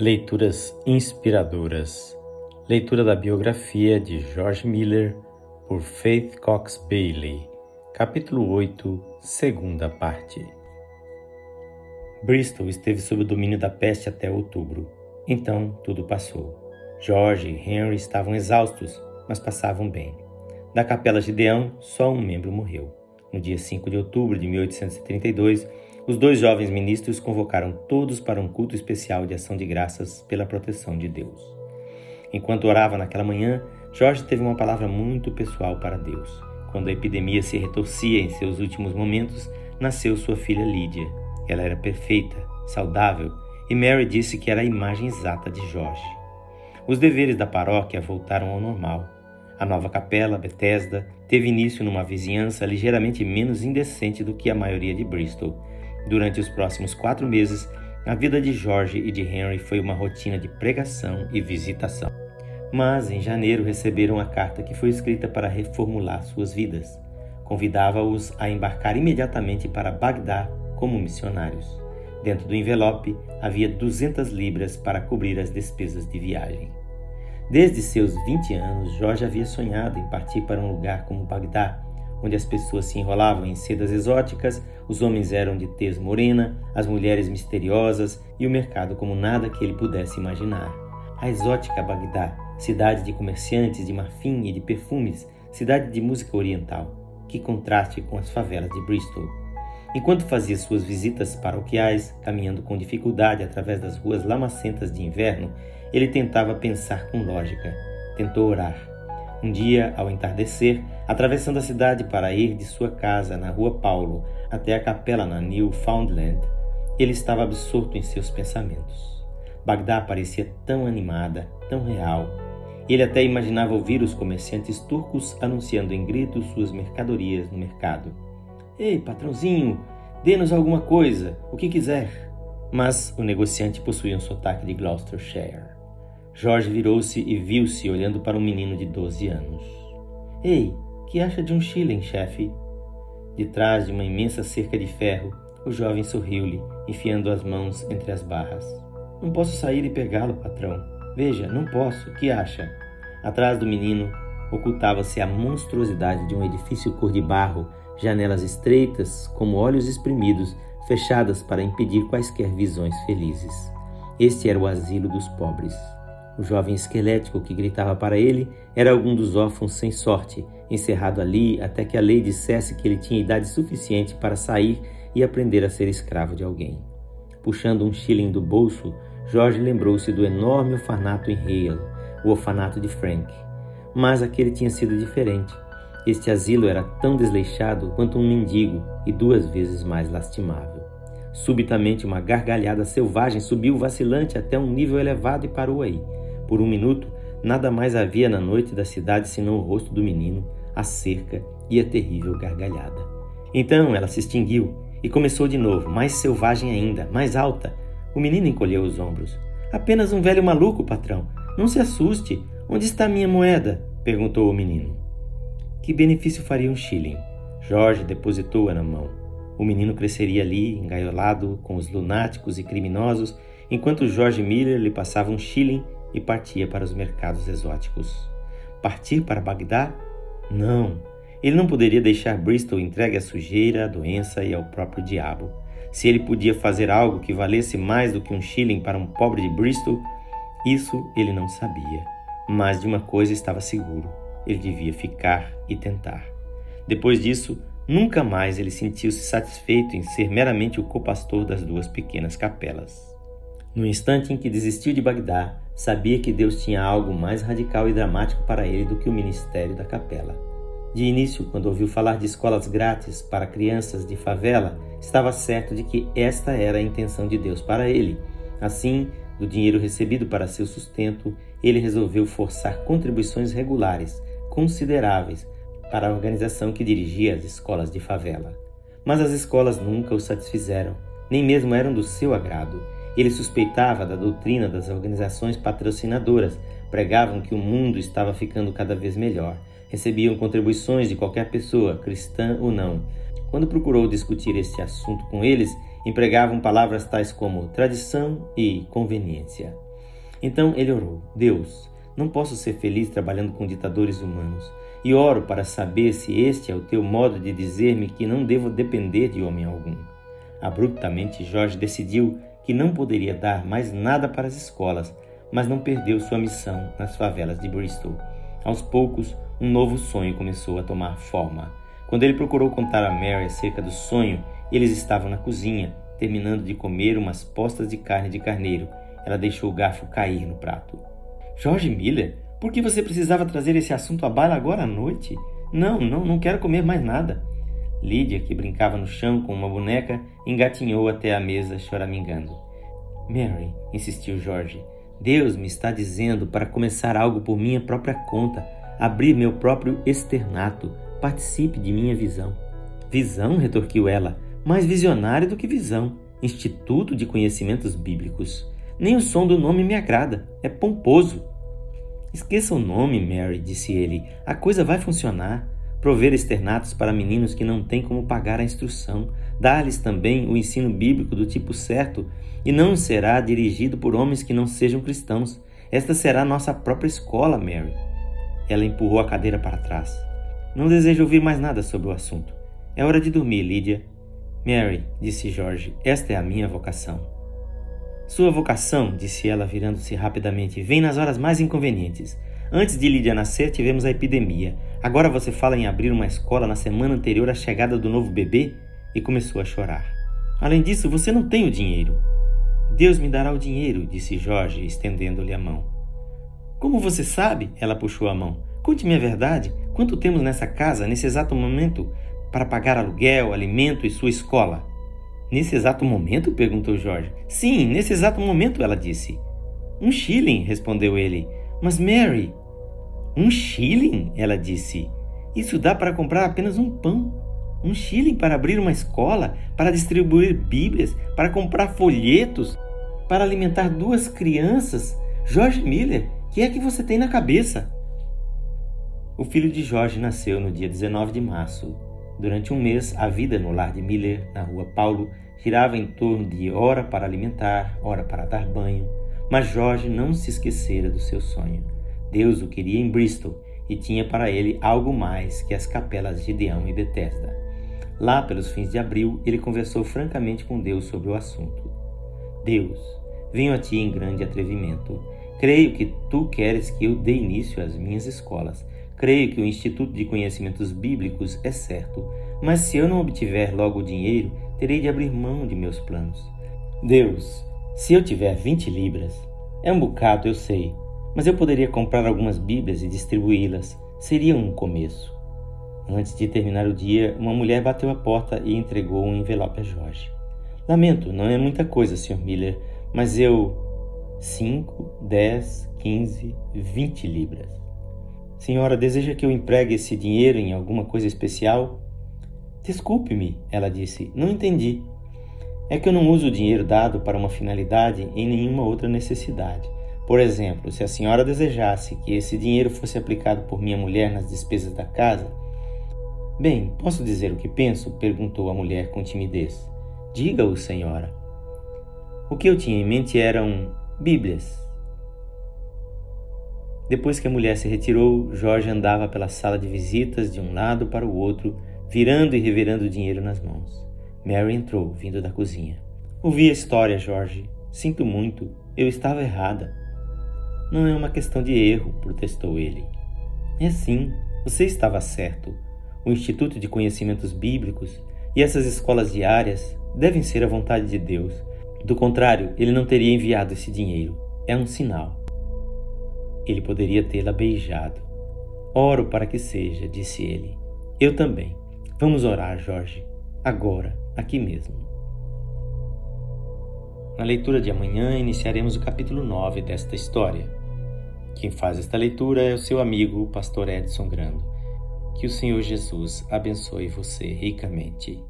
Leituras inspiradoras. Leitura da biografia de George Miller por Faith Cox Bailey. Capítulo 8, segunda parte. Bristol esteve sob o domínio da peste até outubro. Então tudo passou. George e Henry estavam exaustos, mas passavam bem. Da capela Gideão, só um membro morreu. No dia 5 de outubro de 1832, os dois jovens ministros convocaram todos para um culto especial de ação de graças pela proteção de Deus. Enquanto orava naquela manhã, Jorge teve uma palavra muito pessoal para Deus. Quando a epidemia se retorcia em seus últimos momentos, nasceu sua filha Lídia. Ela era perfeita, saudável, e Mary disse que era a imagem exata de Jorge. Os deveres da paróquia voltaram ao normal. A nova capela, Bethesda, teve início numa vizinhança ligeiramente menos indecente do que a maioria de Bristol, Durante os próximos quatro meses, a vida de George e de Henry foi uma rotina de pregação e visitação. Mas em janeiro receberam a carta que foi escrita para reformular suas vidas. Convidava-os a embarcar imediatamente para Bagdá como missionários. Dentro do envelope havia 200 libras para cobrir as despesas de viagem. Desde seus 20 anos, Jorge havia sonhado em partir para um lugar como Bagdá, onde as pessoas se enrolavam em sedas exóticas, os homens eram de tez morena, as mulheres misteriosas e o mercado como nada que ele pudesse imaginar. A exótica Bagdá, cidade de comerciantes de marfim e de perfumes, cidade de música oriental. Que contraste com as favelas de Bristol. Enquanto fazia suas visitas paroquiais, caminhando com dificuldade através das ruas lamacentas de inverno, ele tentava pensar com lógica. Tentou orar. Um dia, ao entardecer, atravessando a cidade para ir de sua casa na Rua Paulo até a capela na Newfoundland, ele estava absorto em seus pensamentos. Bagdá parecia tão animada, tão real. Ele até imaginava ouvir os comerciantes turcos anunciando em gritos suas mercadorias no mercado. Ei, patrãozinho, dê-nos alguma coisa, o que quiser. Mas o negociante possuía um sotaque de Gloucestershire. Jorge virou-se e viu-se olhando para um menino de 12 anos. Ei, que acha de um shilling, chefe? De trás de uma imensa cerca de ferro, o jovem sorriu-lhe, enfiando as mãos entre as barras. Não posso sair e pegá-lo, patrão. Veja, não posso. Que acha? Atrás do menino ocultava-se a monstruosidade de um edifício cor de barro, janelas estreitas, como olhos espremidos, fechadas para impedir quaisquer visões felizes. Este era o asilo dos pobres. O jovem esquelético que gritava para ele era algum dos órfãos sem sorte, encerrado ali até que a lei dissesse que ele tinha idade suficiente para sair e aprender a ser escravo de alguém. Puxando um shilling do bolso, Jorge lembrou-se do enorme orfanato em Hale, o orfanato de Frank. Mas aquele tinha sido diferente. Este asilo era tão desleixado quanto um mendigo e duas vezes mais lastimável. Subitamente, uma gargalhada selvagem subiu vacilante até um nível elevado e parou aí. Por um minuto, nada mais havia na noite da cidade senão o rosto do menino, a cerca e a terrível gargalhada. Então ela se extinguiu e começou de novo, mais selvagem ainda, mais alta. O menino encolheu os ombros. Apenas um velho maluco, patrão. Não se assuste. Onde está minha moeda? perguntou o menino. Que benefício faria um shilling? Jorge depositou-a na mão. O menino cresceria ali, engaiolado com os lunáticos e criminosos, enquanto Jorge Miller lhe passava um shilling e partia para os mercados exóticos. Partir para Bagdá? Não. Ele não poderia deixar Bristol entregue à sujeira, à doença e ao próprio diabo. Se ele podia fazer algo que valesse mais do que um shilling para um pobre de Bristol, isso ele não sabia. Mas de uma coisa estava seguro: ele devia ficar e tentar. Depois disso, nunca mais ele sentiu-se satisfeito em ser meramente o copastor das duas pequenas capelas. No instante em que desistiu de Bagdá, sabia que Deus tinha algo mais radical e dramático para ele do que o ministério da capela. De início, quando ouviu falar de escolas grátis para crianças de favela, estava certo de que esta era a intenção de Deus para ele. Assim, do dinheiro recebido para seu sustento, ele resolveu forçar contribuições regulares, consideráveis, para a organização que dirigia as escolas de favela. Mas as escolas nunca o satisfizeram, nem mesmo eram do seu agrado ele suspeitava da doutrina das organizações patrocinadoras, pregavam que o mundo estava ficando cada vez melhor, recebiam contribuições de qualquer pessoa, cristã ou não. Quando procurou discutir este assunto com eles, empregavam palavras tais como tradição e conveniência. Então ele orou: Deus, não posso ser feliz trabalhando com ditadores humanos. E oro para saber se este é o teu modo de dizer-me que não devo depender de homem algum. Abruptamente, Jorge decidiu que não poderia dar mais nada para as escolas, mas não perdeu sua missão nas favelas de Bristol. Aos poucos, um novo sonho começou a tomar forma. Quando ele procurou contar a Mary acerca do sonho, eles estavam na cozinha, terminando de comer umas postas de carne de carneiro. Ela deixou o garfo cair no prato. George Miller, por que você precisava trazer esse assunto à baila agora à noite? Não, não, não quero comer mais nada. Lídia, que brincava no chão com uma boneca, engatinhou até a mesa choramingando. Mary, insistiu Jorge, Deus me está dizendo para começar algo por minha própria conta, abrir meu próprio externato. Participe de minha visão. Visão, retorquiu ela, mais visionária do que visão. Instituto de Conhecimentos Bíblicos. Nem o som do nome me agrada, é pomposo. Esqueça o nome, Mary, disse ele. A coisa vai funcionar. Prover externatos para meninos que não têm como pagar a instrução. Dar-lhes também o ensino bíblico do tipo certo e não será dirigido por homens que não sejam cristãos. Esta será nossa própria escola, Mary. Ela empurrou a cadeira para trás. Não desejo ouvir mais nada sobre o assunto. É hora de dormir, Lídia. Mary, disse Jorge, esta é a minha vocação. Sua vocação, disse ela, virando-se rapidamente, vem nas horas mais inconvenientes. Antes de Lídia nascer, tivemos a epidemia. Agora você fala em abrir uma escola na semana anterior à chegada do novo bebê? E começou a chorar. Além disso, você não tem o dinheiro. Deus me dará o dinheiro, disse Jorge, estendendo-lhe a mão. Como você sabe? Ela puxou a mão. Conte-me a verdade. Quanto temos nessa casa, nesse exato momento, para pagar aluguel, alimento e sua escola? Nesse exato momento? perguntou Jorge. Sim, nesse exato momento, ela disse. Um shilling, respondeu ele. Mas Mary. Um shilling? Ela disse. Isso dá para comprar apenas um pão. Um shilling para abrir uma escola, para distribuir Bíblias, para comprar folhetos, para alimentar duas crianças. George Miller, que é que você tem na cabeça? O filho de Jorge nasceu no dia 19 de março. Durante um mês, a vida no lar de Miller, na rua Paulo, girava em torno de hora para alimentar, hora para dar banho. Mas Jorge não se esquecera do seu sonho. Deus o queria em Bristol e tinha para ele algo mais que as capelas de Deão e Betesda. Lá pelos fins de abril, ele conversou francamente com Deus sobre o assunto. Deus, venho a ti em grande atrevimento. Creio que tu queres que eu dê início às minhas escolas. Creio que o Instituto de Conhecimentos Bíblicos é certo, mas se eu não obtiver logo o dinheiro, terei de abrir mão de meus planos. Deus, se eu tiver 20 libras, é um bocado, eu sei, mas eu poderia comprar algumas Bíblias e distribuí-las. Seria um começo. Antes de terminar o dia, uma mulher bateu a porta e entregou um envelope a Jorge. Lamento, não é muita coisa, Sr. Miller, mas eu. Cinco, dez, quinze, vinte libras. Senhora, deseja que eu empregue esse dinheiro em alguma coisa especial? Desculpe-me, ela disse, não entendi. É que eu não uso o dinheiro dado para uma finalidade em nenhuma outra necessidade. Por exemplo, se a senhora desejasse que esse dinheiro fosse aplicado por minha mulher nas despesas da casa, Bem, posso dizer o que penso? perguntou a mulher com timidez. Diga-o, senhora. O que eu tinha em mente eram Bíblias. Depois que a mulher se retirou, Jorge andava pela sala de visitas de um lado para o outro, virando e revirando o dinheiro nas mãos. Mary entrou, vindo da cozinha. Ouvi a história, Jorge. Sinto muito. Eu estava errada. Não é uma questão de erro, protestou ele. É sim, você estava certo o Instituto de Conhecimentos Bíblicos e essas escolas diárias devem ser a vontade de Deus. Do contrário, ele não teria enviado esse dinheiro. É um sinal. Ele poderia tê-la beijado. Oro para que seja, disse ele. Eu também. Vamos orar, Jorge. Agora, aqui mesmo. Na leitura de amanhã, iniciaremos o capítulo 9 desta história. Quem faz esta leitura é o seu amigo, pastor Edson Grando. Que o Senhor Jesus abençoe você ricamente.